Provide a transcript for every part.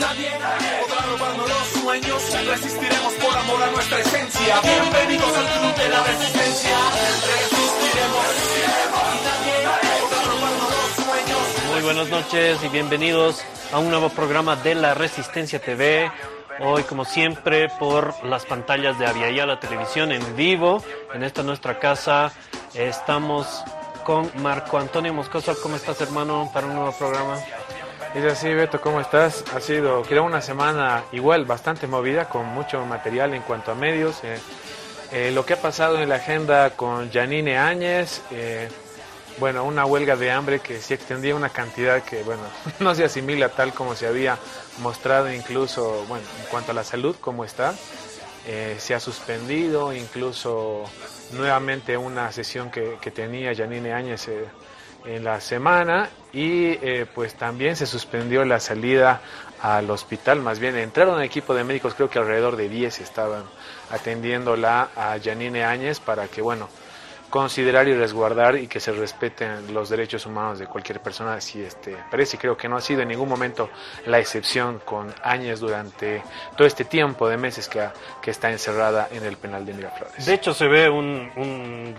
Nadie podrá robarnos los sueños. Resistiremos por amor a nuestra esencia. Bienvenidos al club de la resistencia. Muy buenas noches y bienvenidos a un nuevo programa de la Resistencia TV. Hoy, como siempre, por las pantallas de Aviala Televisión en vivo, en esta nuestra casa, estamos con Marco Antonio Moscoso. ¿Cómo estás, hermano, para un nuevo programa? Es así, Beto, ¿cómo estás? Ha sido, creo, una semana igual bastante movida, con mucho material en cuanto a medios. eh, eh, lo que ha pasado en la agenda con Janine Áñez, eh, bueno, una huelga de hambre que se extendía una cantidad que, bueno, no se asimila tal como se había mostrado incluso, bueno, en cuanto a la salud, cómo está. Se ha suspendido incluso nuevamente una sesión que, que tenía Janine Áñez eh, en la semana y eh, pues también se suspendió la salida al hospital, más bien entraron un equipo de médicos, creo que alrededor de 10 estaban atendiéndola a Janine Áñez para que, bueno, considerar y resguardar y que se respeten los derechos humanos de cualquier persona. Así este, parece, creo que no ha sido en ningún momento la excepción con Áñez durante todo este tiempo de meses que, que está encerrada en el penal de Miraflores. De hecho, se ve un, un-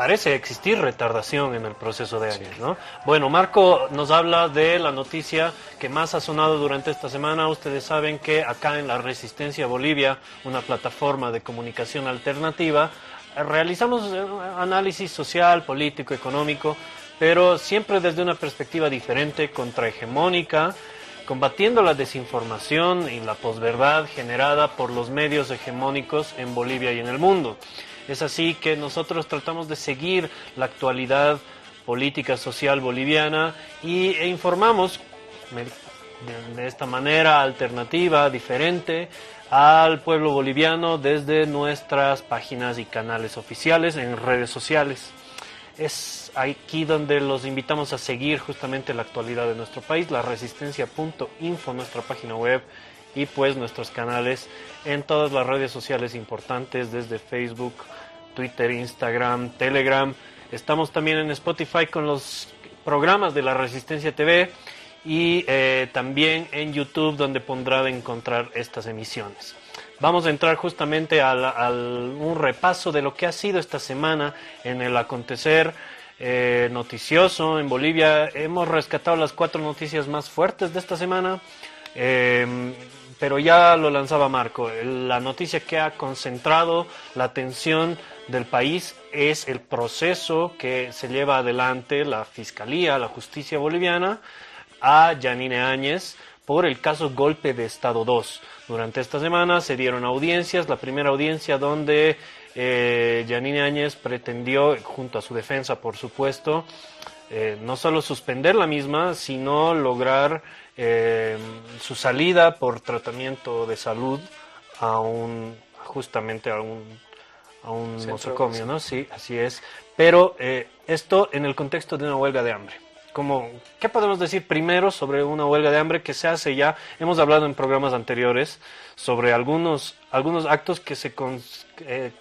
parece existir retardación en el proceso de años, ¿no? Bueno, Marco nos habla de la noticia que más ha sonado durante esta semana. Ustedes saben que acá en la Resistencia Bolivia, una plataforma de comunicación alternativa, realizamos eh, análisis social, político, económico, pero siempre desde una perspectiva diferente, contrahegemónica, combatiendo la desinformación y la posverdad generada por los medios hegemónicos en Bolivia y en el mundo. Es así que nosotros tratamos de seguir la actualidad política social boliviana y, e informamos de, de esta manera alternativa, diferente, al pueblo boliviano desde nuestras páginas y canales oficiales en redes sociales. Es aquí donde los invitamos a seguir justamente la actualidad de nuestro país, la resistencia.info, nuestra página web y pues nuestros canales en todas las redes sociales importantes, desde Facebook, Twitter, Instagram, Telegram. Estamos también en Spotify con los programas de la Resistencia TV y eh, también en YouTube donde podrá encontrar estas emisiones. Vamos a entrar justamente al- un repaso de lo que ha sido esta semana en el acontecer eh, noticioso en Bolivia. Hemos rescatado las cuatro noticias más fuertes de esta semana, eh, pero ya lo lanzaba Marco. La noticia que ha concentrado la atención del país es el proceso que se lleva adelante la Fiscalía, la Justicia Boliviana, a Janine Áñez por el caso Golpe de Estado 2. Durante esta semana se dieron audiencias, la primera audiencia donde eh, Janine Áñez pretendió, junto a su defensa por supuesto, eh, no solo suspender la misma, sino lograr eh, su salida por tratamiento de salud a un, justamente a un, a un nosocomio, ¿no? Sí, así es. Pero eh, esto en el contexto de una huelga de hambre. Como, ¿Qué podemos decir primero sobre una huelga de hambre que se hace ya? Hemos hablado en programas anteriores sobre algunos, algunos actos que se, eh,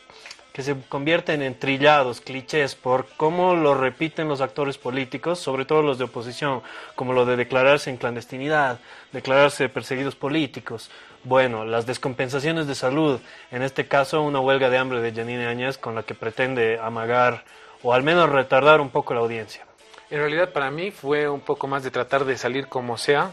que se convierten en trillados, clichés, por cómo lo repiten los actores políticos, sobre todo los de oposición, como lo de declararse en clandestinidad, declararse perseguidos políticos. Bueno, las descompensaciones de salud, en este caso una huelga de hambre de Janine Áñez con la que pretende amagar o al menos retardar un poco la audiencia. En realidad para mí fue un poco más de tratar de salir como sea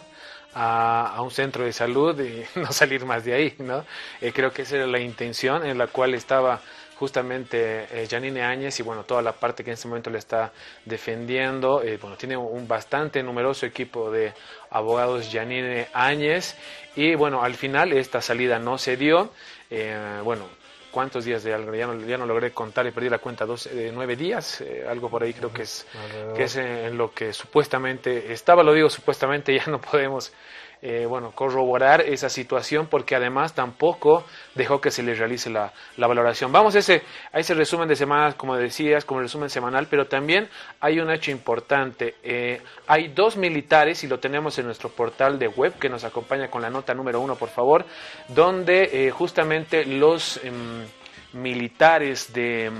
a, un centro de salud y no salir más de ahí, ¿no? Eh, creo que esa era la intención en la cual estaba justamente eh, Janine Áñez y bueno, toda la parte que en este momento le está defendiendo, eh, bueno, tiene un bastante numeroso equipo de abogados Janine Áñez. Y bueno, al final esta salida no se dio, eh, bueno, ¿cuántos días de algo? Ya no, ya no logré contar y perdí la cuenta, dos, eh, nueve días, eh, algo por ahí creo que es, que es en lo que supuestamente estaba, lo digo supuestamente, ya no podemos eh, bueno, corroborar esa situación porque además tampoco dejó que se le realice la, la valoración. Vamos a ese, a ese resumen de semanas, como decías, como resumen semanal, pero también hay un hecho importante. Eh, hay dos militares, y lo tenemos en nuestro portal de web, que nos acompaña con la nota número uno, por favor, donde eh, justamente los em, militares de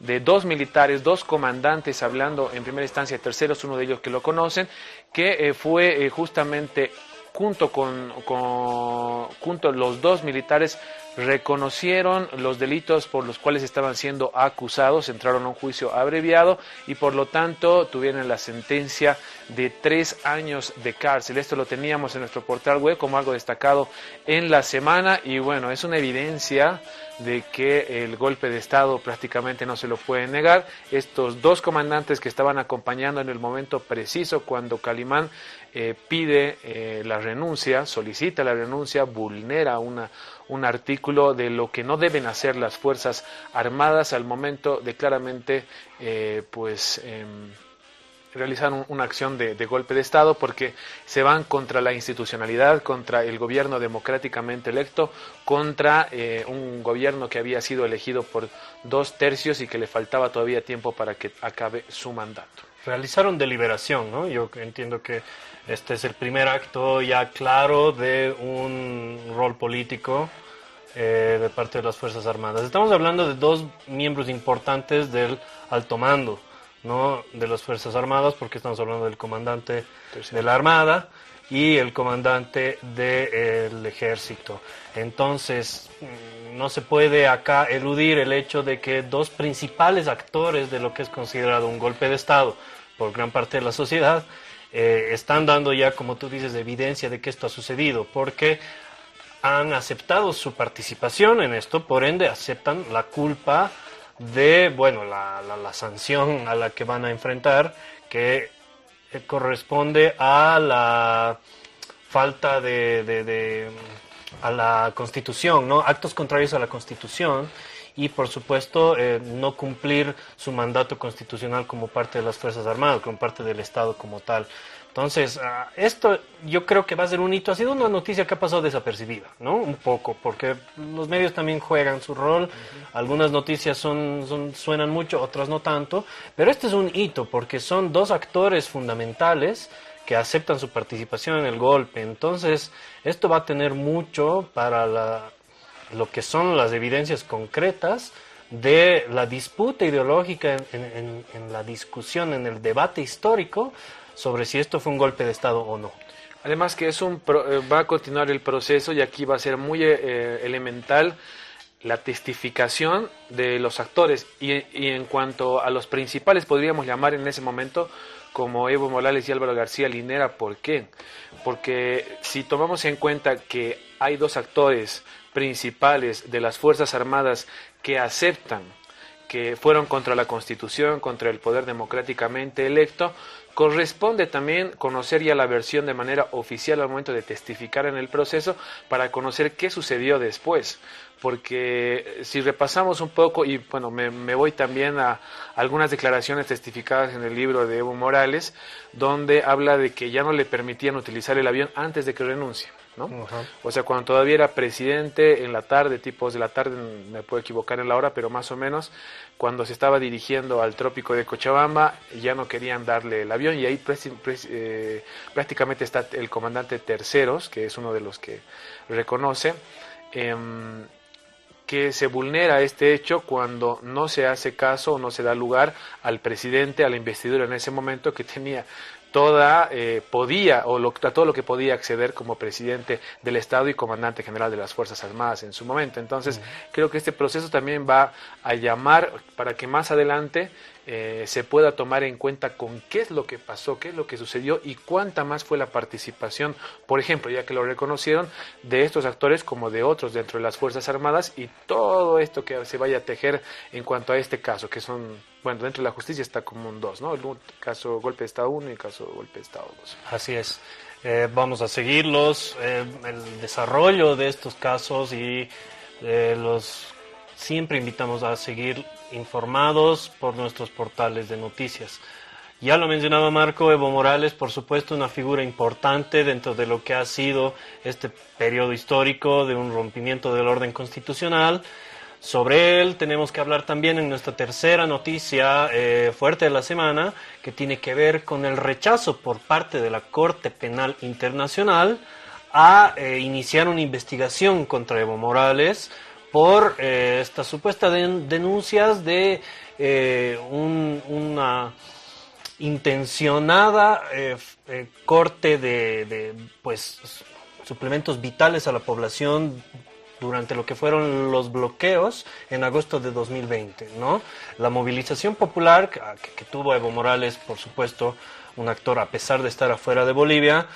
de dos militares, dos comandantes, hablando en primera instancia terceros, uno de ellos que lo conocen, que eh, fue justamente junto con, con los dos militares reconocieron los delitos por los cuales estaban siendo acusados, entraron a un juicio abreviado y por lo tanto tuvieron la sentencia de tres años de cárcel. Esto lo teníamos en nuestro portal web como algo destacado en la semana y bueno, es una evidencia de que el golpe de Estado prácticamente no se lo puede negar. Estos dos comandantes que estaban acompañando en el momento preciso cuando Calimán eh, pide eh, la renuncia, solicita la renuncia, vulnera una, un artículo de lo que no deben hacer las Fuerzas Armadas al momento de claramente eh, pues, em, realizar una acción de, golpe de Estado porque se van contra la institucionalidad, contra el gobierno democráticamente electo, contra eh, un gobierno que había sido elegido por dos tercios y que le faltaba todavía tiempo para que acabe su mandato. Realizaron deliberación, ¿no? Yo entiendo que este es el primer acto ya claro de un rol político eh, de parte de las Fuerzas Armadas. Estamos hablando de dos miembros importantes del alto mando no de las Fuerzas Armadas, porque estamos hablando del comandante de la Armada y el comandante del Ejército. Entonces, mm, no se puede acá eludir el hecho de que dos principales actores de lo que es considerado un golpe de Estado por gran parte de la sociedad eh, están dando ya, como tú dices, evidencia de que esto ha sucedido, porque han aceptado su participación en esto, por ende aceptan la culpa de, bueno, la, la, sanción a la que van a enfrentar, que eh, corresponde a la falta de, de, a la constitución, ¿no? Actos contrarios a la constitución y por supuesto eh, no cumplir su mandato constitucional como parte de las Fuerzas Armadas, como parte del Estado como tal. Entonces, ah, esto yo creo que va a ser un hito. Ha sido una noticia que ha pasado desapercibida, ¿no? Un poco, porque los medios también juegan su rol. Algunas noticias son, suenan mucho, otras no tanto. Pero este es un hito, porque son dos actores fundamentales que aceptan su participación en el golpe. Entonces, esto va a tener mucho para lo que son las evidencias concretas de la disputa ideológica en la discusión, en el debate histórico sobre si esto fue un golpe de Estado o no. Además que es un eh, va a continuar el proceso y aquí va a ser muy eh, elemental la testificación de los actores y, y, en cuanto a los principales podríamos llamar en ese momento como Evo Morales y Álvaro García Linera, ¿por qué? Porque si tomamos en cuenta que hay dos actores principales de las Fuerzas Armadas que aceptan que fueron contra la Constitución, contra el poder democráticamente electo, Corresponde también conocer ya la versión de manera oficial al momento de testificar en el proceso para conocer qué sucedió después. Porque si repasamos un poco, y bueno, me, voy también a algunas declaraciones testificadas en el libro de Evo Morales, donde habla de que ya no le permitían utilizar el avión antes de que renuncie. ¿No? O sea, cuando todavía era presidente en la tarde, tipos de la tarde, me puedo equivocar en la hora, pero más o menos, cuando se estaba dirigiendo al trópico de Cochabamba, ya no querían darle el avión y ahí eh, prácticamente está el comandante Terceros, que es uno de los que reconoce. Em, que se vulnera este hecho cuando no se hace caso o no se da lugar al presidente, a la investidura en ese momento que tenía toda eh, podía o todo lo que podía acceder como presidente del Estado y comandante general de las Fuerzas Armadas en su momento. Entonces, creo que este proceso también va a llamar para que más adelante eh, se pueda tomar en cuenta con qué es lo que pasó, qué es lo que sucedió y cuánta más fue la participación, por ejemplo, ya que lo reconocieron, de estos actores como de otros dentro de las Fuerzas Armadas y todo esto que se vaya a tejer en cuanto a este caso, que son, bueno, dentro de la justicia está como un dos, ¿no? El caso golpe de Estado 1 y el caso golpe de Estado 2. Así es. Eh, vamos a seguirlos, eh, el desarrollo de estos casos y los siempre invitamos a seguir informados por nuestros portales de noticias. Ya lo mencionaba Marco, Evo Morales, por supuesto, una figura importante dentro de lo que ha sido este periodo histórico de un rompimiento del orden constitucional. Sobre él tenemos que hablar también en nuestra tercera noticia eh, fuerte de la semana, que tiene que ver con el rechazo por parte de la Corte Penal Internacional a eh, iniciar una investigación contra Evo Morales por eh, estas supuestas denuncias de eh, una intencionada eh, corte de, pues, suplementos vitales a la población durante lo que fueron los bloqueos en agosto de 2020, ¿no? La movilización popular que tuvo Evo Morales, por supuesto, un actor a pesar de estar afuera de Bolivia,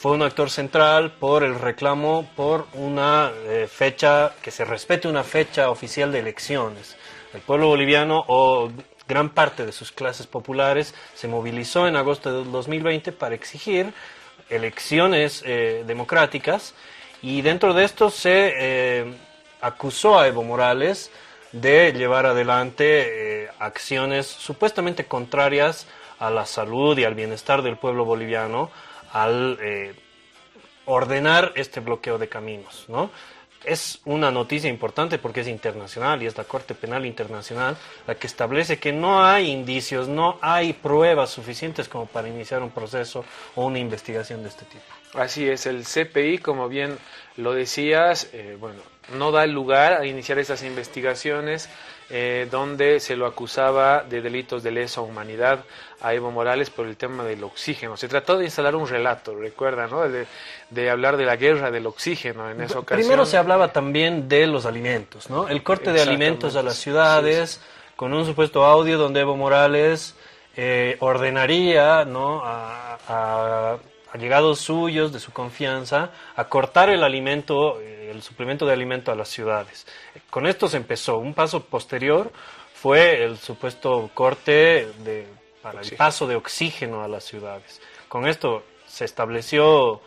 fue un actor central por el reclamo por una eh, fecha, que se respete una fecha oficial de elecciones. El pueblo boliviano o gran parte de sus clases populares se movilizó en agosto de 2020 para exigir elecciones eh, democráticas y dentro de esto se eh, acusó a Evo Morales de llevar adelante acciones supuestamente contrarias a la salud y al bienestar del pueblo boliviano al eh, ordenar este bloqueo de caminos, ¿no? Es una noticia importante porque es internacional y es la Corte Penal Internacional la que establece que no hay indicios, no hay pruebas suficientes como para iniciar un proceso o una investigación de este tipo. Así es, el CPI, como bien lo decías, eh, bueno, no da lugar a iniciar esas investigaciones eh, donde se lo acusaba de delitos de lesa humanidad a Evo Morales por el tema del oxígeno. Se trató de instalar un relato, recuerda, ¿no? De, de hablar de la guerra del oxígeno en esa ocasión. Primero se hablaba también de los alimentos, ¿no? El corte de alimentos a las ciudades, sí, sí. con un supuesto audio donde Evo Morales eh, ordenaría, ¿no? a, a allegados suyos, de su confianza, a cortar el alimento, el suplemento de alimento a las ciudades. Con esto se empezó. Un paso posterior fue el supuesto corte de, para el paso de oxígeno a las ciudades. Con esto se estableció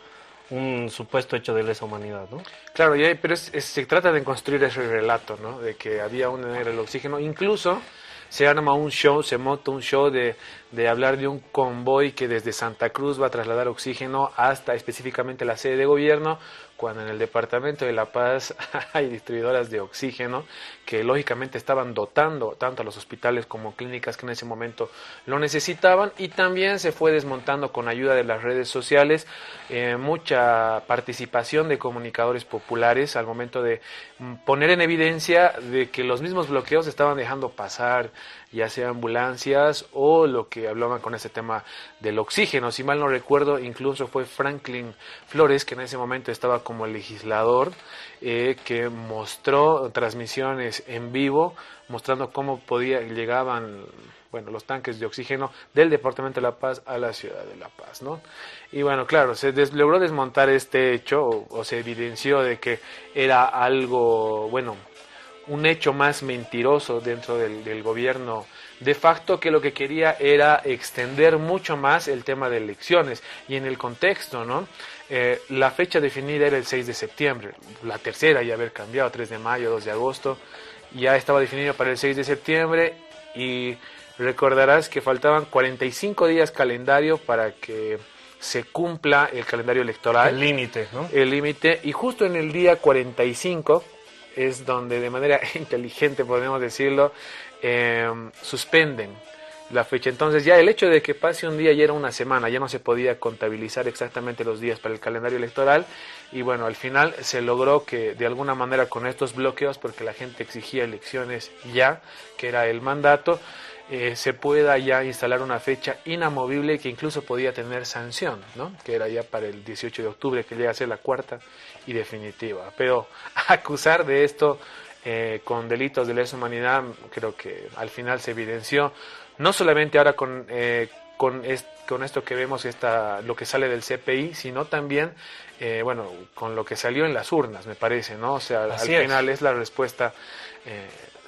un supuesto hecho de lesa humanidad, ¿no? Claro, pero es, es, se trata de construir ese relato, ¿no? De que había un era el oxígeno, incluso se arma un show, se monta un show de, de, hablar de un convoy que desde Santa Cruz va a trasladar oxígeno hasta específicamente la sede de gobierno, cuando en el departamento de La Paz hay distribuidoras de oxígeno que lógicamente estaban dotando tanto a los hospitales como clínicas que en ese momento lo necesitaban y también se fue desmontando con ayuda de las redes sociales eh, mucha participación de comunicadores populares al momento de poner en evidencia de que los mismos bloqueos estaban dejando pasar ya sea ambulancias o lo que hablaban con ese tema del oxígeno. Si mal no recuerdo, incluso fue Franklin Flores, que en ese momento estaba como legislador, eh, que mostró transmisiones en vivo, mostrando cómo podía, llegaban bueno, los tanques de oxígeno del Departamento de La Paz a la ciudad de La Paz, ¿no? Y bueno, claro, se des logró desmontar este hecho o, se evidenció de que era algo, bueno, un hecho más mentiroso dentro del, gobierno de facto que lo que quería era extender mucho más el tema de elecciones y en el contexto, ¿no? Eh, la fecha definida era el 6 de septiembre, la tercera ya haber cambiado, 3 de mayo, 2 de agosto, ya estaba definida para el 6 de septiembre y recordarás que faltaban 45 días calendario para que se cumpla el calendario electoral. El límite, ¿no? El límite y justo en el día 45 es donde de manera inteligente, podemos decirlo, eh, suspenden la fecha. Entonces ya el hecho de que pase un día ya era una semana, ya no se podía contabilizar exactamente los días para el calendario electoral y bueno, al final se logró que de alguna manera con estos bloqueos, porque la gente exigía elecciones ya, que era el mandato, eh, se pueda ya instalar una fecha inamovible que incluso podía tener sanción, ¿no? que era ya para el 18 de octubre, que llega a ser la cuarta y definitiva. Pero acusar de esto eh, con delitos de lesa humanidad, creo que al final se evidenció, no solamente ahora con, eh, con, est con, esto que vemos, esta, lo que sale del CPI, sino también, eh, bueno, con lo que salió en las urnas, me parece, ¿no? O sea, Así al es. final es la respuesta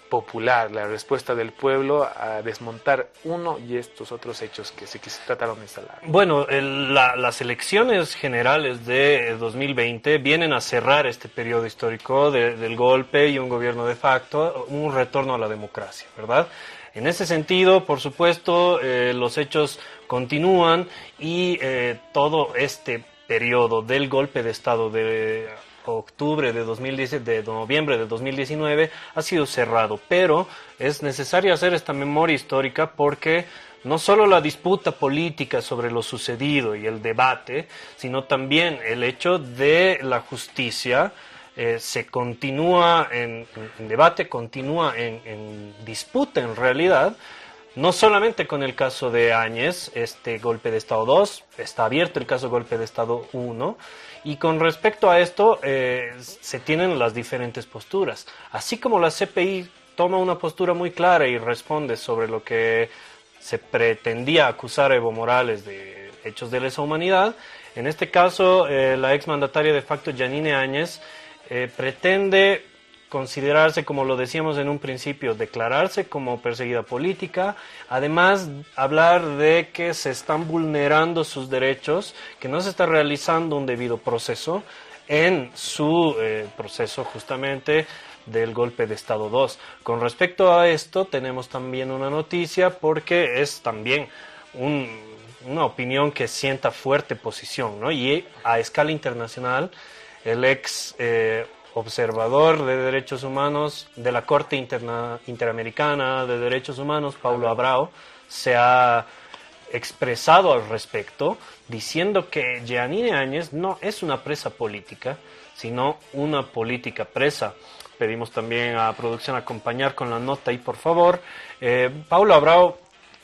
popular, la respuesta del pueblo a desmontar uno y estos otros hechos que se, que se trataron de instalar. Bueno, el, la, las elecciones generales de 2020 vienen a cerrar este periodo histórico de, del golpe y un gobierno de facto, un retorno a la democracia, ¿verdad? En ese sentido, por supuesto, eh, los hechos continúan y eh, todo este periodo del golpe de Estado de octubre de 2010, de noviembre de 2019 ha sido cerrado, pero es necesario hacer esta memoria histórica porque no solo la disputa política sobre lo sucedido y el debate, sino también el hecho de la justicia eh, se continúa en, debate, continúa en, en disputa en realidad, no solamente con el caso de Áñez, este golpe de Estado 2, está abierto el caso golpe de Estado 1, y con respecto a esto eh, se tienen las diferentes posturas. Así como la CPI toma una postura muy clara y responde sobre lo que se pretendía acusar a Evo Morales de hechos de lesa humanidad, en este caso eh, la exmandataria de facto Janine Áñez eh, pretende considerarse, como lo decíamos en un principio, declararse como perseguida política, además hablar de que se están vulnerando sus derechos, que no se está realizando un debido proceso en su eh, proceso justamente del golpe de Estado 2. Con respecto a esto, tenemos también una noticia porque es también una opinión que sienta fuerte posición, ¿no? Y a escala internacional, el ex eh, observador de derechos humanos de la Corte Interamericana de Derechos Humanos, Paulo Abrao, se ha expresado al respecto, diciendo que Giannini Áñez no es una presa política, sino una política presa. Pedimos también a producción acompañar con la nota y por favor. Eh, Paulo Abrao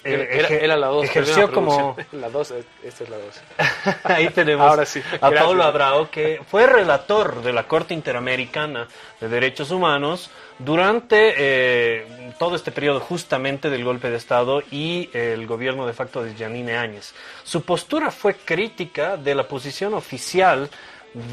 era, la 2. Ejerció como... La 2, esta es la 2. Ahí tenemos a Paulo Abrao, que fue relator de la Corte Interamericana de Derechos Humanos durante eh, todo este periodo justamente del golpe de Estado y el gobierno de facto de Janine Áñez. Su postura fue crítica de la posición oficial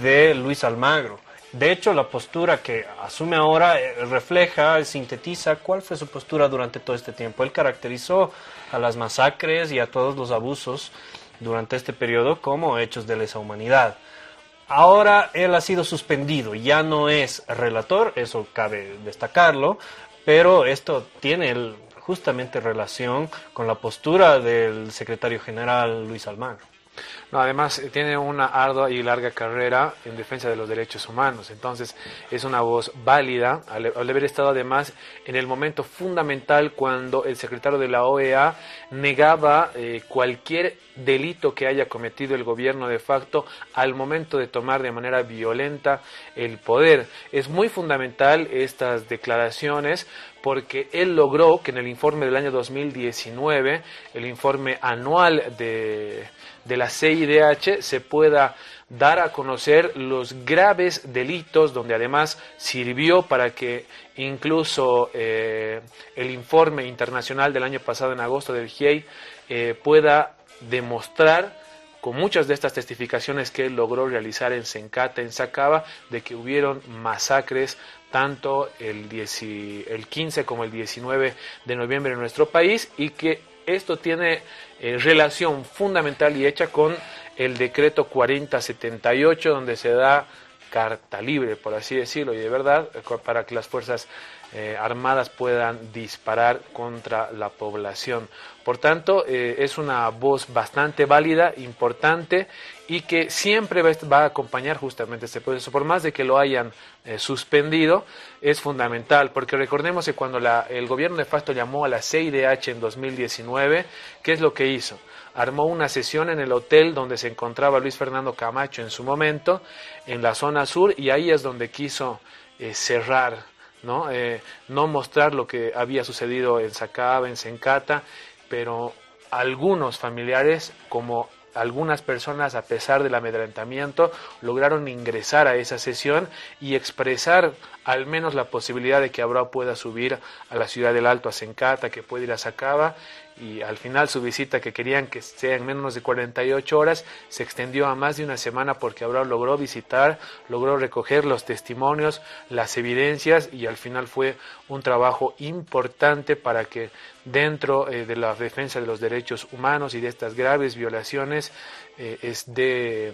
de Luis Almagro. De hecho, la postura que asume ahora eh, refleja, sintetiza cuál fue su postura durante todo este tiempo. Él caracterizó a las masacres y a todos los abusos durante este periodo como hechos de lesa humanidad. Ahora él ha sido suspendido, ya no es relator, eso cabe destacarlo, pero esto tiene justamente relación con la postura del secretario general Luis Almagro. No, además eh, tiene una ardua y larga carrera en defensa de los derechos humanos. Entonces es una voz válida al, haber estado además en el momento fundamental cuando el secretario de la OEA negaba eh, cualquier delito que haya cometido el gobierno de facto al momento de tomar de manera violenta el poder. Es muy fundamental estas declaraciones porque él logró que en el informe del año 2019, el informe anual de de la CIDH se pueda dar a conocer los graves delitos, donde además sirvió para que incluso eh, el informe internacional del año pasado, en agosto del GIEI, eh, pueda demostrar con muchas de estas testificaciones que él logró realizar en Sencata, en Sacaba, de que hubieron masacres tanto el, el 15 como el 19 de noviembre en nuestro país y que esto tiene eh, relación fundamental y hecha con el decreto 4078, donde se da carta libre, por así decirlo, y de verdad, eh, para que las Fuerzas eh, Armadas puedan disparar contra la población. Por tanto, es una voz bastante válida, importante y que siempre va, a acompañar justamente este proceso. Por más de que lo hayan suspendido, es fundamental, porque recordemos que cuando el gobierno de facto llamó a la CIDH en 2019, ¿qué es lo que hizo? armó una sesión en el hotel donde se encontraba Luis Fernando Camacho en su momento, en la zona sur, y ahí es donde quiso eh, cerrar, ¿no? Eh, no mostrar lo que había sucedido en Sacaba, en Sencata, pero algunos familiares, como algunas personas, a pesar del amedrentamiento, lograron ingresar a esa sesión y expresar al menos la posibilidad de que Abrao pueda subir a la ciudad del Alto, a Sencata, que puede ir a Sacaba, y al final su visita que querían que sea en menos de 48 horas se extendió a más de una semana porque Abraham logró visitar, logró recoger los testimonios, las evidencias y al final fue un trabajo importante para que dentro eh, de la defensa de los derechos humanos y de estas graves violaciones eh, es de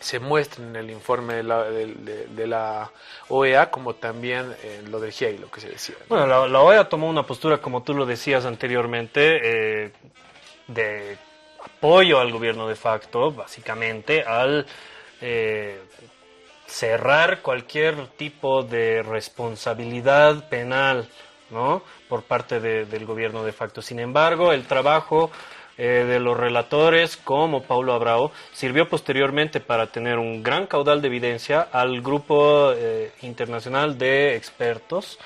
se muestra en el informe de la, OEA como también en lo del GIEI, lo que se decía. Bueno, la, OEA tomó una postura, como tú lo decías anteriormente, eh, de apoyo al gobierno de facto, básicamente, al eh, cerrar cualquier tipo de responsabilidad penal ¿no? por parte del gobierno de facto. Sin embargo, el trabajo eh, de los relatores como Paulo Abrao sirvió posteriormente para tener un gran caudal de evidencia al grupo eh, internacional de expertos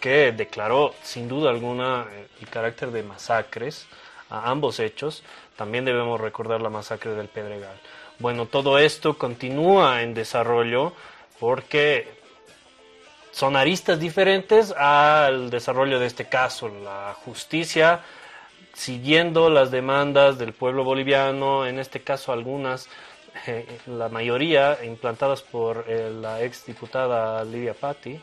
que declaró sin duda alguna eh, el carácter de masacres a ambos hechos. También debemos recordar la masacre del Pedregal. Bueno, todo esto continúa en desarrollo porque son aristas diferentes al desarrollo de este caso. La justicia, siguiendo las demandas del pueblo boliviano, en este caso algunas, eh, la mayoría implantadas por eh, la ex diputada Lidia Patti,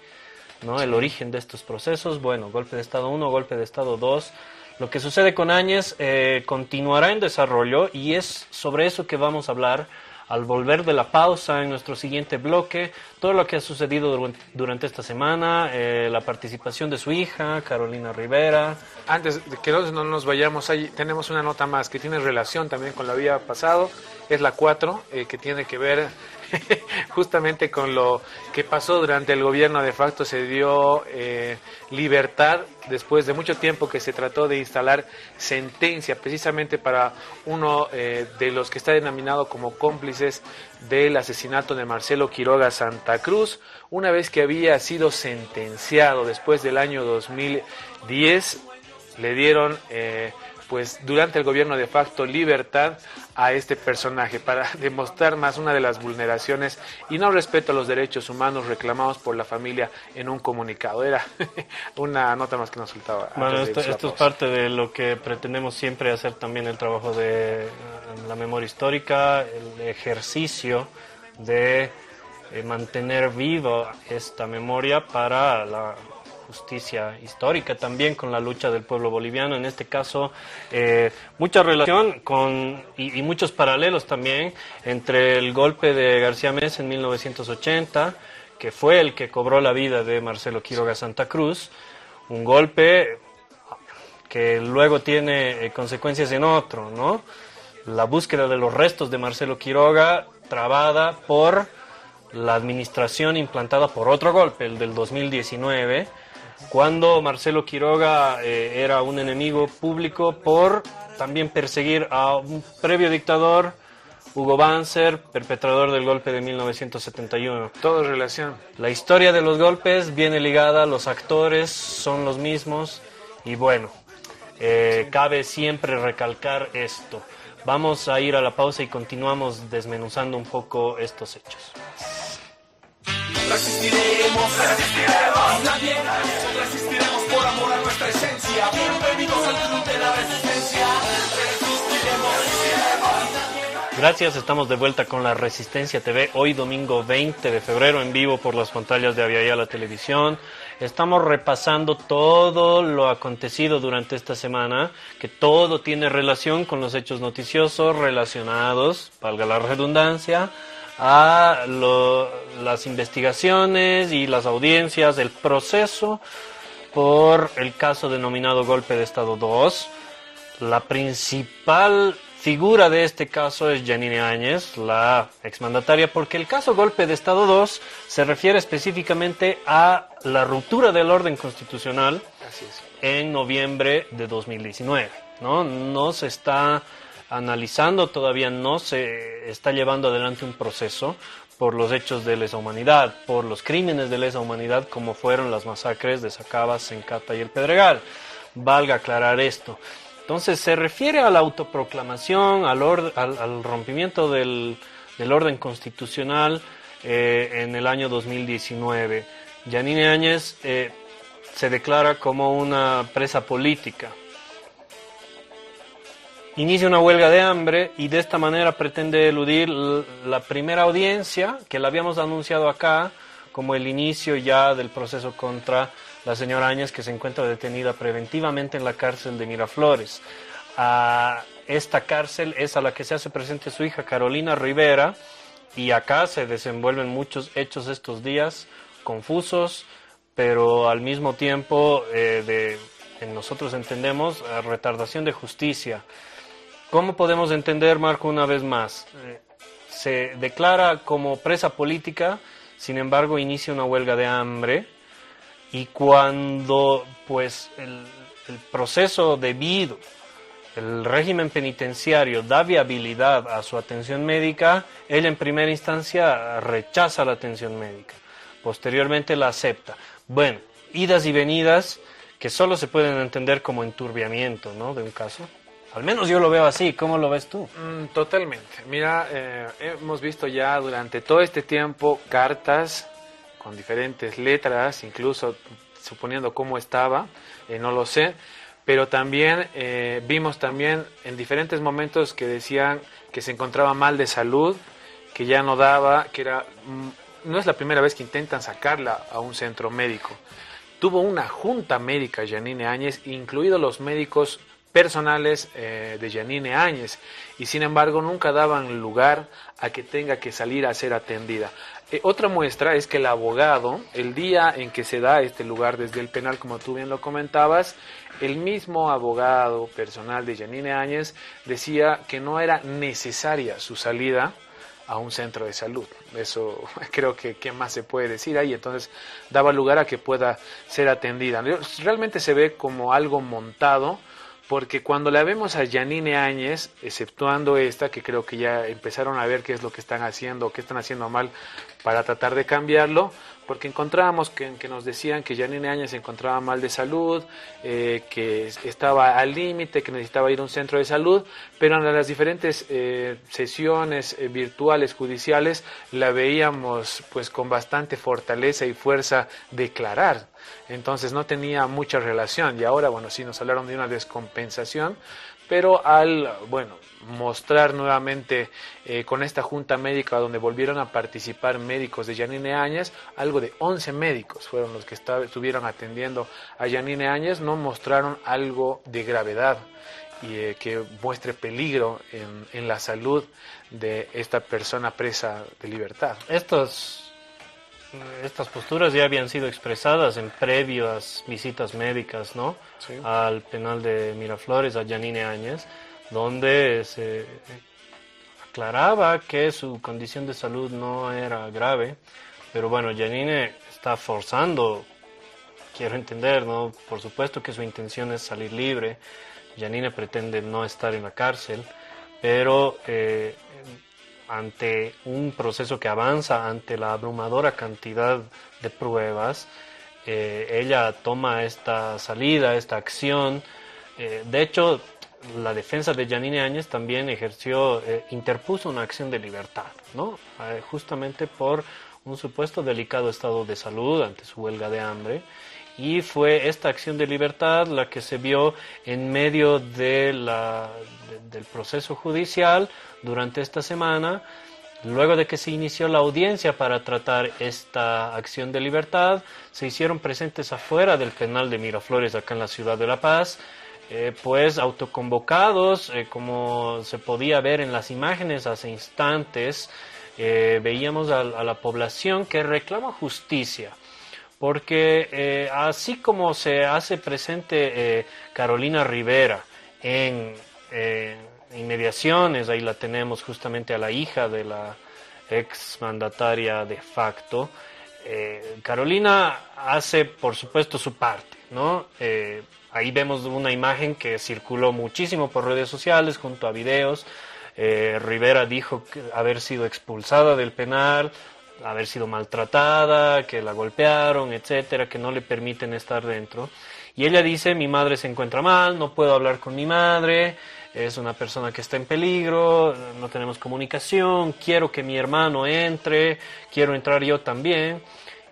¿no? El origen de estos procesos, bueno, golpe de Estado 1, golpe de Estado 2. Lo que sucede con Áñez eh, continuará en desarrollo y es sobre eso que vamos a hablar al volver de la pausa en nuestro siguiente bloque, todo lo que ha sucedido durante esta semana, eh, la participación de su hija, Carolina Rivera. Antes de que no nos vayamos, ahí tenemos una nota más que tiene relación también con la vida pasado, es la 4, eh, que tiene que ver justamente con lo que pasó durante el gobierno de facto, se dio eh, libertad después de mucho tiempo que se trató de instalar sentencia precisamente para uno eh, de los que está denominado como cómplices del asesinato de Marcelo Quiroga Santa Cruz, una vez que había sido sentenciado después del año 2010, le dieron... Eh, pues durante el gobierno de facto libertad a este personaje para demostrar más una de las vulneraciones y no respeto a los derechos humanos reclamados por la familia en un comunicado. Era una nota más que nos soltaba. Bueno, esto, es parte de lo que pretendemos siempre hacer también el trabajo de eh, la memoria histórica, el ejercicio de eh, mantener viva esta memoria para la justicia histórica también con la lucha del pueblo boliviano. En este caso, eh, mucha relación con, y, muchos paralelos también entre el golpe de García Mesa en 1980, que fue el que cobró la vida de Marcelo Quiroga Santa Cruz, un golpe que luego tiene eh, consecuencias en otro, ¿no? La búsqueda de los restos de Marcelo Quiroga trabada por la administración implantada por otro golpe, el del 2019, cuando Marcelo Quiroga eh, era un enemigo público por también perseguir a un previo dictador, Hugo Banzer, perpetrador del golpe de 1971. Todo relación. La historia de los golpes viene ligada, los actores son los mismos y bueno, eh, cabe siempre recalcar esto. Vamos a ir a la pausa y continuamos desmenuzando un poco estos hechos. Resistiremos, resistiremos. Nadie, resistiremos por amor a nuestra esencia. Bienvenidos al club de la resistencia. Resistiremos. Gracias, estamos de vuelta con la Resistencia TV, hoy domingo 20 de febrero en vivo por las pantallas de Aviala la Televisión. Estamos repasando todo lo acontecido durante esta semana, que todo tiene relación con los hechos noticiosos relacionados, valga la redundancia, a las investigaciones y las audiencias, el proceso por el caso denominado Golpe de Estado 2. La principal figura de este caso es Janine Áñez, la exmandataria, porque el caso Golpe de Estado 2 se refiere específicamente a la ruptura del orden constitucional en noviembre de 2019. ¿no? no se está analizando, todavía no se está llevando adelante un proceso por los hechos de lesa humanidad, por los crímenes de lesa humanidad como fueron las masacres de Sacaba, Sencata y el Pedregal. Valga aclarar esto. Entonces se refiere a la autoproclamación, al, al, rompimiento del, orden constitucional eh, en el año 2019. Yanine Áñez eh, se declara como una presa política inicia una huelga de hambre y de esta manera pretende eludir la primera audiencia que la habíamos anunciado acá como el inicio ya del proceso contra la señora Áñez que se encuentra detenida preventivamente en la cárcel de Miraflores. A esta cárcel es a la que se hace presente su hija Carolina Rivera y acá se desenvuelven muchos hechos estos días confusos, pero al mismo tiempo eh, de, nosotros entendemos, retardación de justicia. ¿Cómo podemos entender, Marco, una vez más? Eh, se declara como presa política, sin embargo, inicia una huelga de hambre y cuando pues el, proceso debido, el régimen penitenciario da viabilidad a su atención médica, ella en primera instancia rechaza la atención médica, posteriormente la acepta. Bueno, idas y venidas que solo se pueden entender como enturbiamiento, ¿no? De un caso. Al menos yo lo veo así. ¿Cómo lo ves tú? Mm, totalmente. Mira, eh, hemos visto ya durante todo este tiempo cartas con diferentes letras, incluso suponiendo cómo estaba, eh, no lo sé, pero también eh, vimos también en diferentes momentos que decían que se encontraba mal de salud, que ya no daba, que era mm, no es la primera vez que intentan sacarla a un centro médico. Tuvo una junta médica Janine Áñez, incluidos los médicos personales eh, de Janine Áñez y sin embargo nunca daban lugar a que tenga que salir a ser atendida. Eh, otra muestra es que el abogado, el día en que se da este lugar desde el penal, como tú bien lo comentabas, el mismo abogado personal de Janine Áñez decía que no era necesaria su salida a un centro de salud. Eso creo que qué más se puede decir ahí. Entonces daba lugar a que pueda ser atendida. Realmente se ve como algo montado porque cuando la vemos a Janine Áñez, exceptuando esta, que creo que ya empezaron a ver qué es lo que están haciendo, qué están haciendo mal para tratar de cambiarlo, porque encontrábamos que, nos decían que Janine Áñez se encontraba mal de salud, eh, que estaba al límite, que necesitaba ir a un centro de salud, pero en las diferentes eh, sesiones eh, virtuales judiciales la veíamos pues con bastante fortaleza y fuerza declarar. Entonces no tenía mucha relación y ahora, bueno, sí nos hablaron de una descompensación, pero al, bueno, mostrar nuevamente eh, con esta junta médica donde volvieron a participar médicos de Yanine Áñez, algo de 11 médicos fueron los que estuvieron atendiendo a Yanine Áñez, no mostraron algo de gravedad y eh, que muestre peligro en, en, la salud de esta persona presa de libertad. Estos, estas posturas ya habían sido expresadas en previas visitas médicas, ¿no? Al penal de Miraflores, a Yanine Áñez donde se aclaraba que su condición de salud no era grave, pero bueno, Janine está forzando, quiero entender, ¿no? Por supuesto que su intención es salir libre, Janine pretende no estar en la cárcel, pero eh, ante un proceso que avanza, ante la abrumadora cantidad de pruebas, eh, ella toma esta salida, esta acción. Eh, de hecho, la defensa de Janine Áñez también ejerció, eh, interpuso una acción de libertad, ¿no? Justamente por un supuesto delicado estado de salud ante su huelga de hambre. Y fue esta acción de libertad la que se vio en medio de la, del proceso judicial durante esta semana, Luego de que se inició la audiencia para tratar esta acción de libertad, se hicieron presentes afuera del penal de Miraflores, acá en la ciudad de La Paz, eh, pues autoconvocados, eh, como se podía ver en las imágenes hace instantes, eh, veíamos a, la población que reclama justicia, porque así como se hace presente Carolina Rivera en inmediaciones, ahí la tenemos justamente a la hija de la ex mandataria de facto, Carolina hace por supuesto su parte, ¿no? Ahí vemos una imagen que circuló muchísimo por redes sociales junto a videos. Eh, Rivera dijo haber sido expulsada del penal, haber sido maltratada, que la golpearon, etcétera, que no le permiten estar dentro. Y ella dice, mi madre se encuentra mal, no puedo hablar con mi madre, es una persona que está en peligro, no tenemos comunicación, quiero que mi hermano entre, quiero entrar yo también.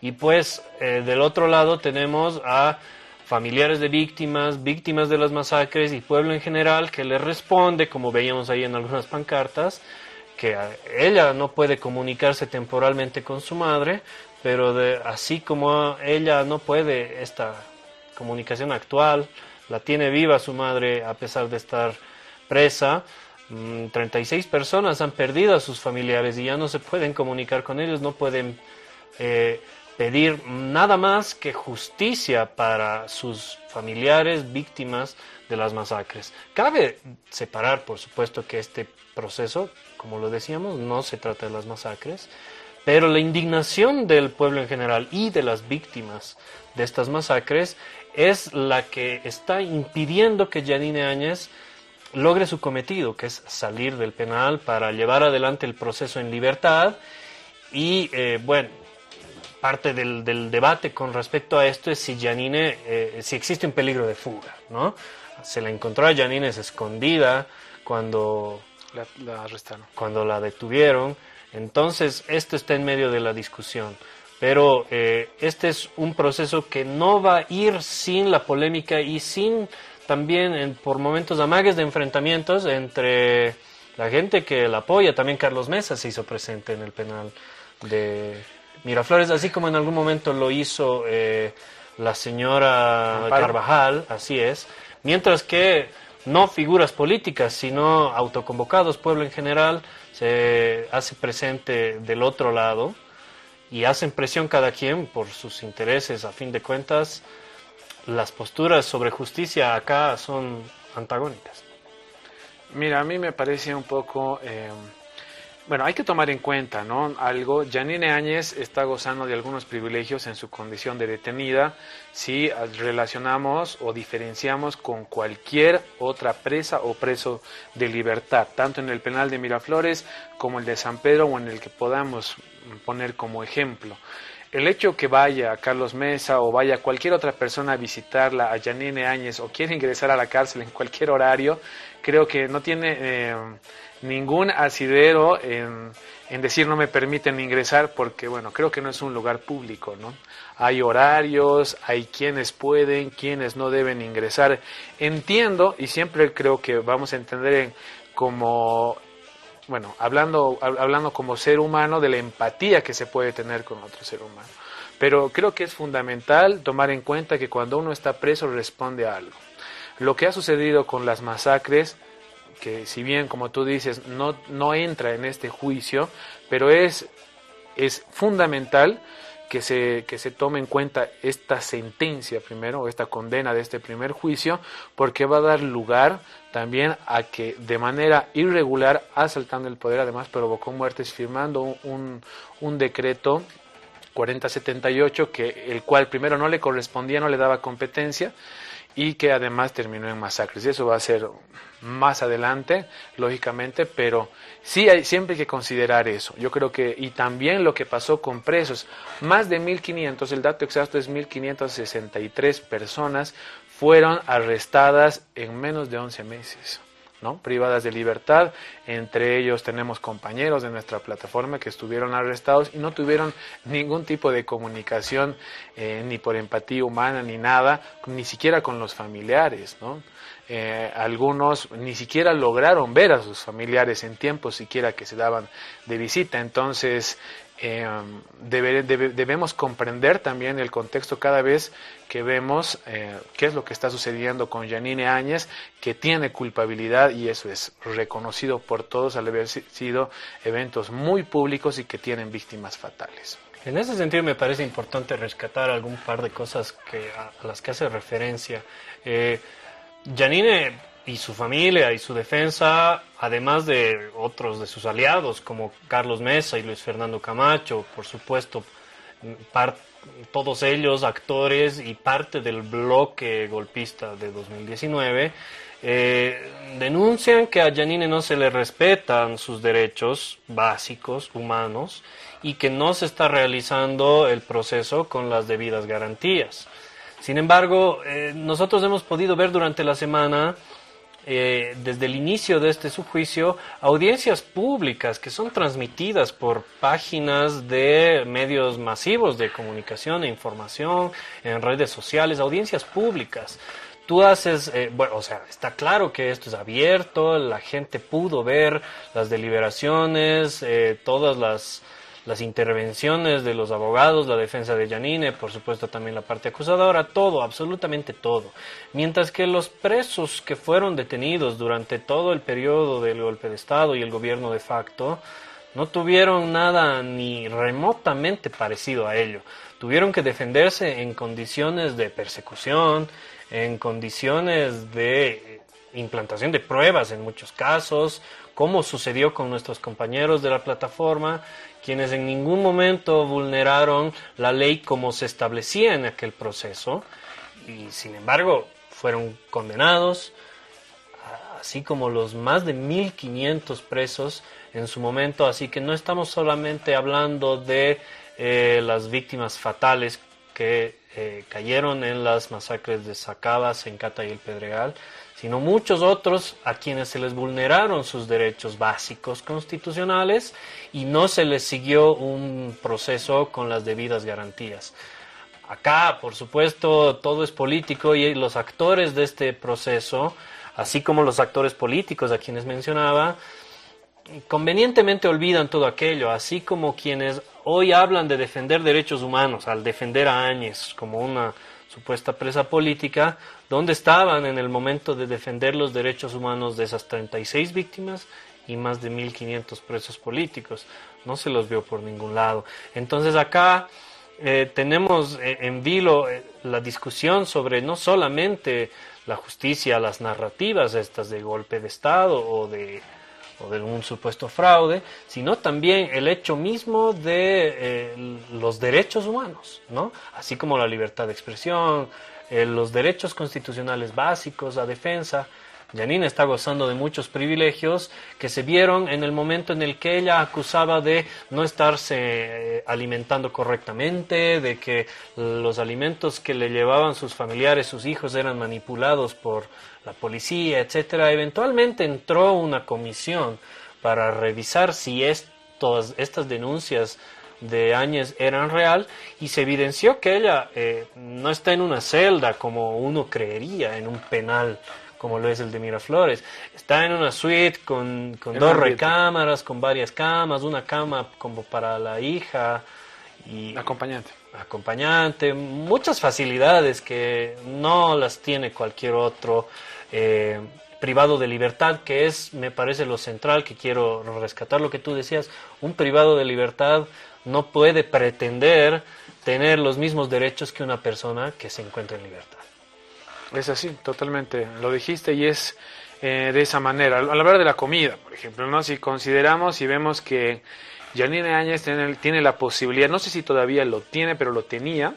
Y pues eh, del otro lado tenemos a familiares de víctimas, víctimas de las masacres y pueblo en general que le responde, como veíamos ahí en algunas pancartas, que ella no puede comunicarse temporalmente con su madre, pero de, así como ella no puede esta comunicación actual, la tiene viva su madre a pesar de estar presa, 36 mm, personas han perdido a sus familiares y ya no se pueden comunicar con ellos, no pueden eh, pedir nada más que justicia para sus familiares víctimas de las masacres. Cabe separar, por supuesto, que este proceso, como lo decíamos, no se trata de las masacres, pero la indignación del pueblo en general y de las víctimas de estas masacres es la que está impidiendo que Janine Áñez logre su cometido, que es salir del penal para llevar adelante el proceso en libertad y, eh, bueno, parte del, del, debate con respecto a esto es si Janine, eh, si existe un peligro de fuga, ¿no? Se la encontró a Janine escondida cuando la, la arrestaron. Cuando la detuvieron. Entonces, esto está en medio de la discusión. Pero eh, este es un proceso que no va a ir sin la polémica y sin también en, por momentos amagues de enfrentamientos entre la gente que la apoya. También Carlos Mesa se hizo presente en el penal de Miraflores, así como en algún momento lo hizo eh, la señora Carvajal, así es. Mientras que no figuras políticas, sino autoconvocados, pueblo en general, se hace presente del otro lado y hacen presión cada quien por sus intereses. A fin de cuentas, las posturas sobre justicia acá son antagónicas. Mira, a mí me parece un poco... Eh, bueno, hay que tomar en cuenta, ¿no? Algo, Janine Áñez está gozando de algunos privilegios en su condición de detenida si relacionamos o diferenciamos con cualquier otra presa o preso de libertad, tanto en el penal de Miraflores como el de San Pedro o en el que podamos poner como ejemplo. El hecho que vaya Carlos Mesa o vaya cualquier otra persona a visitarla, a Janine Áñez, o quiera ingresar a la cárcel en cualquier horario, creo que no tiene... Eh, ningún asidero en, decir no me permiten ingresar porque, bueno, creo que no es un lugar público, ¿no? Hay horarios, hay quienes pueden, quienes no deben ingresar. Entiendo y siempre creo que vamos a entender como, bueno, hablando, hablando como ser humano de la empatía que se puede tener con otro ser humano. Pero creo que es fundamental tomar en cuenta que cuando uno está preso responde a algo. Lo que ha sucedido con las masacres que si bien, como tú dices, no, no entra en este juicio, pero es, es fundamental que se, que se tome en cuenta esta sentencia primero, esta condena de este primer juicio, porque va a dar lugar también a que de manera irregular, asaltando el poder, además provocó muertes, firmando un, un decreto 4078, que, el cual primero no le correspondía, no le daba competencia, y que además terminó en masacres. Y eso va a ser más adelante, lógicamente, pero sí hay siempre hay que considerar eso. Yo creo que, y también lo que pasó con presos, más de 1.500, el dato exacto es 1.563 personas fueron arrestadas en menos de 11 meses. ¿No? privadas de libertad. Entre ellos tenemos compañeros de nuestra plataforma que estuvieron arrestados y no tuvieron ningún tipo de comunicación, eh, ni por empatía humana, ni nada, ni siquiera con los familiares. ¿no? Eh, algunos ni siquiera lograron ver a sus familiares en tiempo siquiera que se daban de visita. Entonces, eh, debemos comprender también el contexto cada vez que vemos eh, qué es lo que está sucediendo con Janine Áñez, que tiene culpabilidad y eso es reconocido por todos al haber sido eventos muy públicos y que tienen víctimas fatales. En ese sentido me parece importante rescatar algún par de cosas que, a, las que hace referencia. Eh, Janine y su familia y su defensa, además de otros de sus aliados como Carlos Mesa y Luis Fernando Camacho, por supuesto, todos ellos actores y parte del bloque golpista de 2019, eh, denuncian que a Janine no se le respetan sus derechos básicos, humanos, y que no se está realizando el proceso con las debidas garantías. Sin embargo, eh, nosotros hemos podido ver durante la semana eh, desde el inicio de este subjuicio audiencias públicas que son transmitidas por páginas de medios masivos de comunicación e información en redes sociales, audiencias públicas. Tú haces, eh, bueno, o sea, está claro que esto es abierto, la gente pudo ver las deliberaciones, eh, todas las las intervenciones de los abogados, la defensa de Yanine, por supuesto también la parte acusadora, todo, absolutamente todo. Mientras que los presos que fueron detenidos durante todo el periodo del golpe de Estado y el gobierno de facto, no tuvieron nada ni remotamente parecido a ello. Tuvieron que defenderse en condiciones de persecución, en condiciones de implantación de pruebas en muchos casos, como sucedió con nuestros compañeros de la plataforma, quienes en ningún momento vulneraron la ley como se establecía en aquel proceso y sin embargo fueron condenados, así como los más de 1.500 presos en su momento, así que no estamos solamente hablando de eh, las víctimas fatales que eh, cayeron en las masacres de Sacaba, Sencata y el Pedregal, sino muchos otros a quienes se les vulneraron sus derechos básicos constitucionales y no se les siguió un proceso con las debidas garantías. Acá, por supuesto, todo es político y los actores de este proceso, así como los actores políticos a quienes mencionaba, convenientemente olvidan todo aquello, así como quienes hoy hablan de defender derechos humanos, al defender a Áñez como una supuesta presa política, ¿dónde estaban en el momento de defender los derechos humanos de esas 36 víctimas y más de 1.500 presos políticos? No se los vio por ningún lado. Entonces acá eh, tenemos eh, en vilo eh, la discusión sobre no solamente la justicia, las narrativas estas de golpe de Estado o de o de un supuesto fraude, sino también el hecho mismo de los derechos humanos, ¿no? Así como la libertad de expresión, eh, los derechos constitucionales básicos, la defensa. Janine está gozando de muchos privilegios que se vieron en el momento en el que ella acusaba de no estarse eh, alimentando correctamente, de que los alimentos que le llevaban sus familiares, sus hijos, eran manipulados por la policía, etcétera. Eventualmente entró una comisión para revisar si estas denuncias de Áñez eran real y se evidenció que ella eh, no está en una celda como uno creería en un penal como lo es el de Miraflores. Está en una suite con, con dos recámaras, con varias camas, una cama como para la hija y acompañante. Acompañante, muchas facilidades que no las tiene cualquier otro eh, privado de libertad, que es, me parece, lo central que quiero rescatar lo que tú decías. Un privado de libertad no puede pretender tener los mismos derechos que una persona que se encuentra en libertad. Es así, totalmente. Lo dijiste y es eh, de esa manera. Al hablar de la comida, por ejemplo, ¿no? si consideramos y vemos que Janine Áñez tiene, la posibilidad, no sé si todavía lo tiene, pero lo tenía,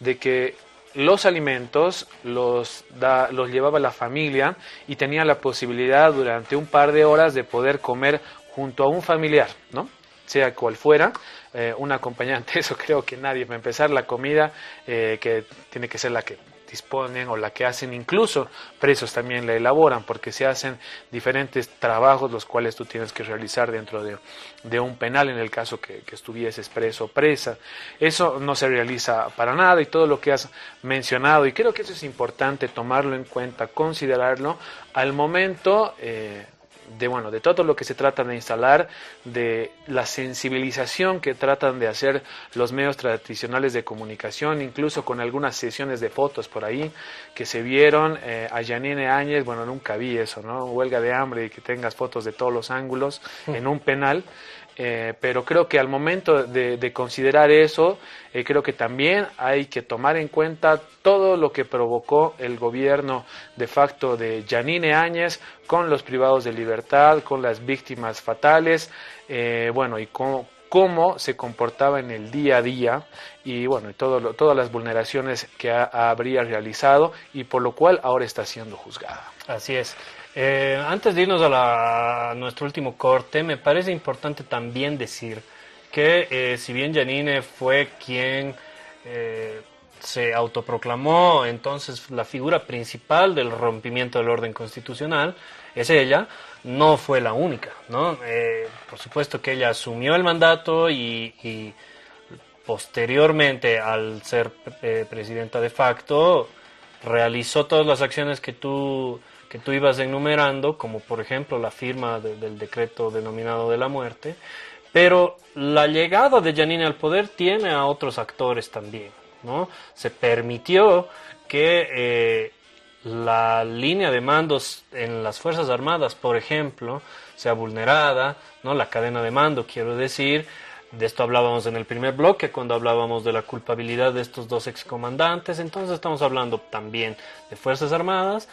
de que los alimentos los, los llevaba la familia y tenía la posibilidad durante un par de horas de poder comer junto a un familiar, ¿no? sea cual fuera, eh, un acompañante, eso creo que nadie, va a empezar la comida, eh, que tiene que ser la que disponen o la que hacen, incluso presos también la elaboran, porque se hacen diferentes trabajos los cuales tú tienes que realizar dentro de, un penal en el caso que, que estuvieses preso o presa. Eso no se realiza para nada y todo lo que has mencionado, y creo que eso es importante tomarlo en cuenta, considerarlo al momento eh, de bueno de todo lo que se trata de instalar de la sensibilización que tratan de hacer los medios tradicionales de comunicación incluso con algunas sesiones de fotos por ahí que se vieron eh, a Janine Áñez bueno nunca vi eso no huelga de hambre y que tengas fotos de todos los ángulos en un penal eh, pero creo que al momento de, considerar eso, eh, creo que también hay que tomar en cuenta todo lo que provocó el gobierno de facto de Janine Áñez con los privados de libertad, con las víctimas fatales, eh, bueno, y cómo, cómo, se comportaba en el día a día y bueno, y todo todas las vulneraciones que habría realizado y por lo cual ahora está siendo juzgada. Así es. Eh, antes de irnos a, nuestro último corte, me parece importante también decir que eh, si bien Janine fue quien eh, se autoproclamó entonces la figura principal del rompimiento del orden constitucional, es ella, no fue la única, ¿no? por supuesto que ella asumió el mandato y posteriormente al ser presidenta de facto realizó todas las acciones que tú que tú ibas enumerando, como por ejemplo la firma del decreto denominado de la muerte, pero la llegada de Janine al poder tiene a otros actores también, ¿no? Se permitió que eh, la línea de mandos en las Fuerzas Armadas, por ejemplo, sea vulnerada, ¿no? La cadena de mando, quiero decir, de esto hablábamos en el primer bloque cuando hablábamos de la culpabilidad de estos dos excomandantes, entonces estamos hablando también de Fuerzas Armadas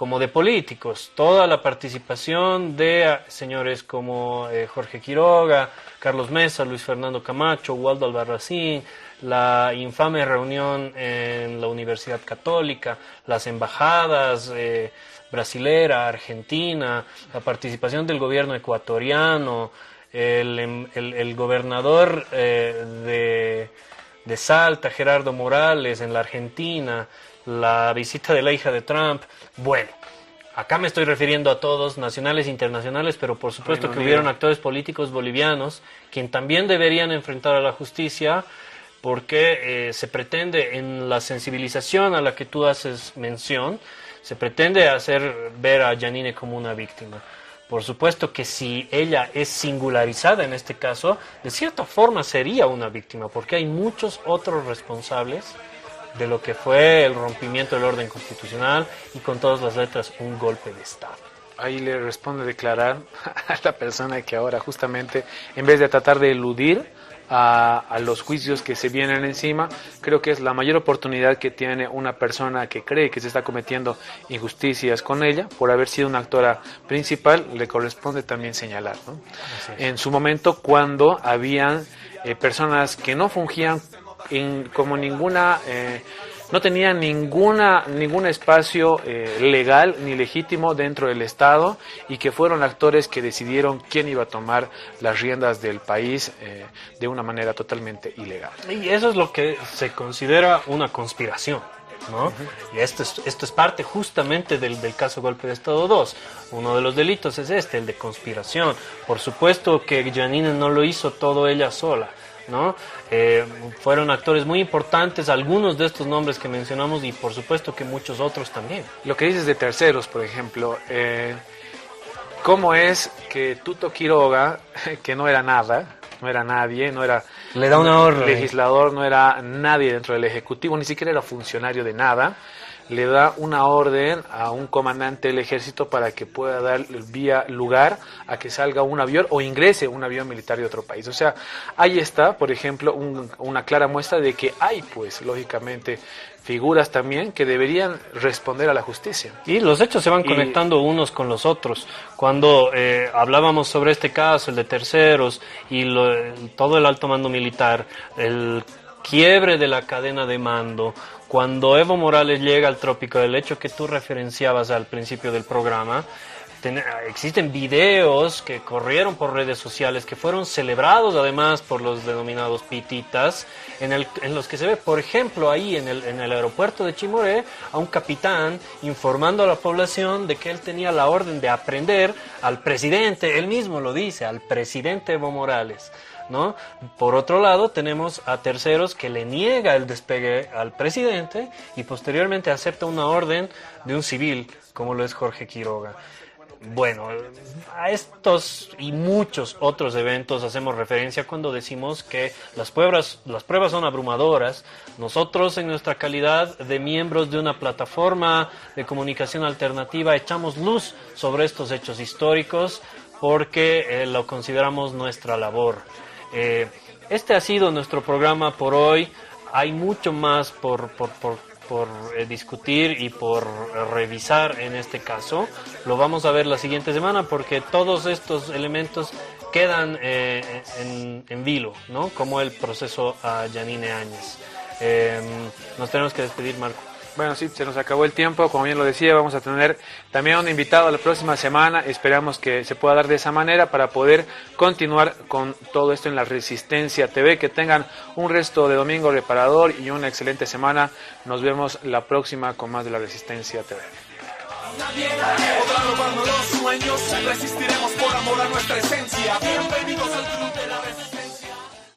como de políticos, toda la participación de ah, señores como eh, Jorge Quiroga, Carlos Mesa, Luis Fernando Camacho, Waldo Albarracín, la infame reunión en la Universidad Católica, las embajadas eh, brasilera, argentina, la participación del gobierno ecuatoriano, el, em, gobernador eh, de de Salta, Gerardo Morales, en la Argentina, la visita de la hija de Trump. Bueno, acá me estoy refiriendo a todos, nacionales e internacionales, pero por supuesto que hubieron actores políticos bolivianos, quien también deberían enfrentar a la justicia, porque eh, se pretende en la sensibilización a la que tú haces mención, se pretende hacer ver a Janine como una víctima. Por supuesto que si ella es singularizada en este caso, de cierta forma sería una víctima, porque hay muchos otros responsables de lo que fue el rompimiento del orden constitucional y con todas las letras un golpe de Estado. Ahí le responde declarar a la persona que ahora justamente, en vez de tratar de eludir a, a los juicios que se vienen encima, creo que es la mayor oportunidad que tiene una persona que cree que se está cometiendo injusticias con ella, por haber sido una actora principal, le corresponde también señalar. ¿no? En su momento, cuando habían eh, personas que no fungían como ninguna... eh, no tenía ninguna ningún espacio eh, legal ni legítimo dentro del Estado y que fueron actores que decidieron quién iba a tomar las riendas del país eh, de una manera totalmente ilegal. Y eso es lo que se considera una conspiración. ¿no? Y esto es, esto es parte justamente del, del caso Golpe de Estado 2. Uno de los delitos es este, el de conspiración. Por supuesto que Janine no lo hizo todo ella sola. ¿No? Eh, fueron actores muy importantes, algunos de estos nombres que mencionamos y por supuesto que muchos otros también. Lo que dices de terceros, por ejemplo, eh, ¿cómo es que Tuto Quiroga, que no era nada, no era nadie, no era Le da una orden. legislador, no era nadie dentro del Ejecutivo, ni siquiera era funcionario de nada, le da una orden a un comandante del ejército para que pueda dar vía lugar a que salga un avión o ingrese un avión militar de otro país. O sea, ahí está, por ejemplo, un- una clara muestra de que hay, pues, lógicamente, figuras también que deberían responder a la justicia. Y los hechos se van Y- conectando unos con los otros. Cuando eh, hablábamos sobre este caso, el de terceros y lo- todo el alto mando militar, el quiebre de la cadena de mando, cuando Evo Morales llega al trópico del hecho que tú referenciabas al principio del programa, ten- existen videos que corrieron por redes sociales que fueron celebrados además por los denominados pititas en, el- en los que se ve por ejemplo ahí en el, en el aeropuerto de Chimoré a un capitán informando a la población de que él tenía la orden de aprender al presidente, él mismo lo dice, al presidente Evo Morales. ¿No? Por otro lado, tenemos a terceros que le niega el despegue al presidente y posteriormente acepta una orden de un civil, como lo es Jorge Quiroga. Bueno, a estos y muchos otros eventos hacemos referencia cuando decimos que las pruebas, las pruebas son abrumadoras. Nosotros, en nuestra calidad de miembros de una plataforma de comunicación alternativa, echamos luz sobre estos hechos históricos porque eh, lo consideramos nuestra labor. Eh, este ha sido nuestro programa por hoy. Hay mucho más por, por, por, por, eh, discutir y por revisar en este caso. Lo vamos a ver la siguiente semana porque todos estos elementos quedan eh, en, en vilo, ¿no? Como el proceso a Janine Áñez. Nos tenemos que despedir, Marco. Bueno, sí, se nos acabó el tiempo, como bien lo decía, vamos a tener también un invitado la próxima semana, esperamos que se pueda dar de esa manera para poder continuar con todo esto en la Resistencia TV, que tengan un resto de domingo reparador y una excelente semana, nos vemos la próxima con más de la Resistencia TV. Bienvenidos al club de la.